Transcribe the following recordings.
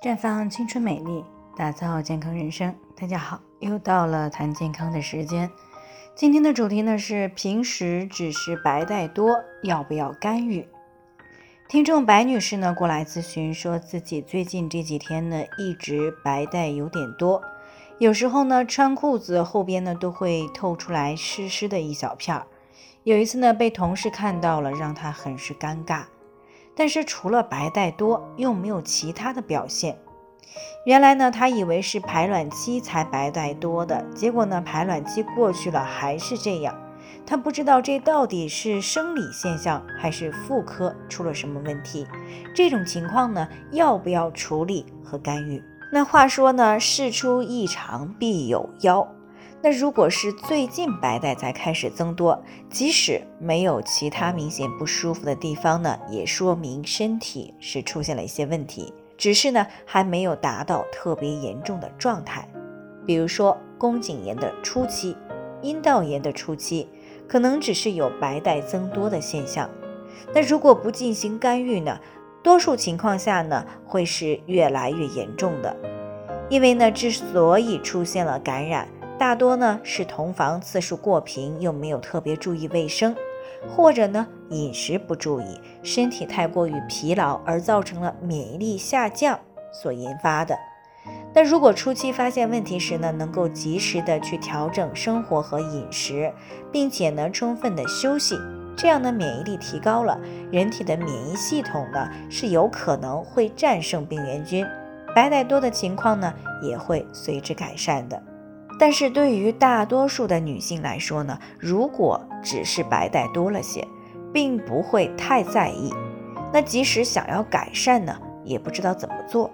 绽放青春美丽，打造健康人生。大家好，又到了谈健康的时间。今天的主题呢是平时只是白带多，要不要干预？听众白女士呢过来咨询，说自己最近这几天呢一直白带有点多，有时候呢穿裤子后边呢都会透出来湿湿的一小片儿。有一次呢被同事看到了，让她很是尴尬。但是除了白带多，又没有其他的表现。原来呢，他以为是排卵期才白带多的，结果呢，排卵期过去了还是这样。他不知道这到底是生理现象还是妇科出了什么问题。这种情况呢，要不要处理和干预？那话说呢，事出异常必有妖。那如果是最近白带才开始增多，即使没有其他明显不舒服的地方呢，也说明身体是出现了一些问题，只是呢还没有达到特别严重的状态。比如说宫颈炎的初期、阴道炎的初期，可能只是有白带增多的现象。那如果不进行干预呢，多数情况下呢会是越来越严重的，因为呢之所以出现了感染。大多呢是同房次数过频，又没有特别注意卫生，或者呢饮食不注意，身体太过于疲劳而造成了免疫力下降所引发的。那如果初期发现问题时呢，能够及时的去调整生活和饮食，并且呢充分的休息，这样呢免疫力提高了，人体的免疫系统呢是有可能会战胜病原菌，白带多的情况呢也会随之改善的。但是对于大多数的女性来说呢，如果只是白带多了些，并不会太在意。那即使想要改善呢，也不知道怎么做。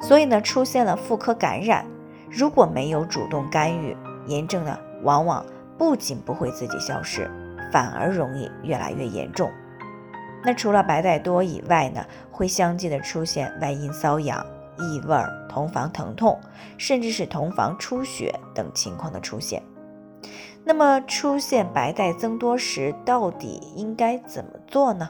所以呢，出现了妇科感染，如果没有主动干预，炎症呢，往往不仅不会自己消失，反而容易越来越严重。那除了白带多以外呢，会相继的出现外阴瘙痒。异味、同房疼痛，甚至是同房出血等情况的出现。那么，出现白带增多时，到底应该怎么做呢？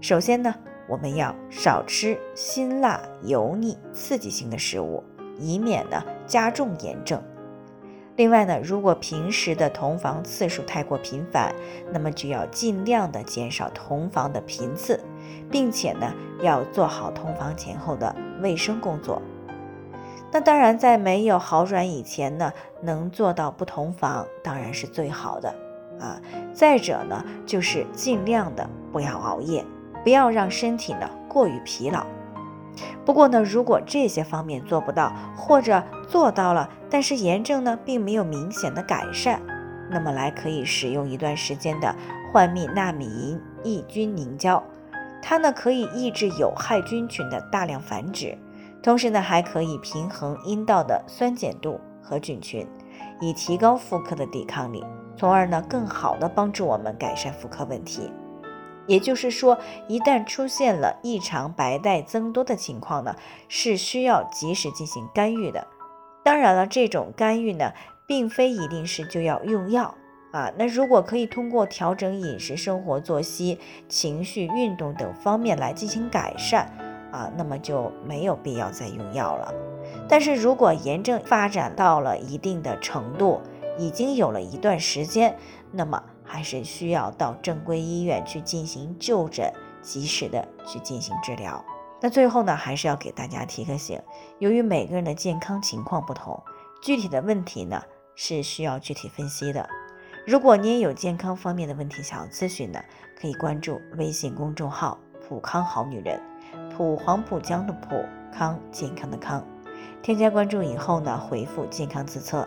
首先呢，我们要少吃辛辣、油腻、刺激性的食物，以免呢加重炎症。另外呢，如果平时的同房次数太过频繁，那么就要尽量的减少同房的频次，并且呢，要做好同房前后的卫生工作。那当然，在没有好转以前呢，能做到不同房当然是最好的啊。再者呢，就是尽量的不要熬夜，不要让身体呢过于疲劳。不过呢，如果这些方面做不到，或者做到了，但是炎症呢并没有明显的改善，那么来可以使用一段时间的幻蜜纳米银抑菌凝胶，它呢可以抑制有害菌群的大量繁殖，同时呢还可以平衡阴道的酸碱度和菌群，以提高妇科的抵抗力，从而呢更好的帮助我们改善妇科问题。也就是说，一旦出现了异常白带增多的情况呢，是需要及时进行干预的。当然了，这种干预呢，并非一定是就要用药啊。那如果可以通过调整饮食、生活作息、情绪、运动等方面来进行改善啊，那么就没有必要再用药了。但是如果炎症发展到了一定的程度，已经有了一段时间，那么。还是需要到正规医院去进行就诊，及时的去进行治疗。那最后呢，还是要给大家提个醒：由于每个人的健康情况不同，具体的问题呢是需要具体分析的。如果你也有健康方面的问题想要咨询的，可以关注微信公众号“普康好女人”，普黄浦江的普康健康的康。添加关注以后呢，回复“健康自测”。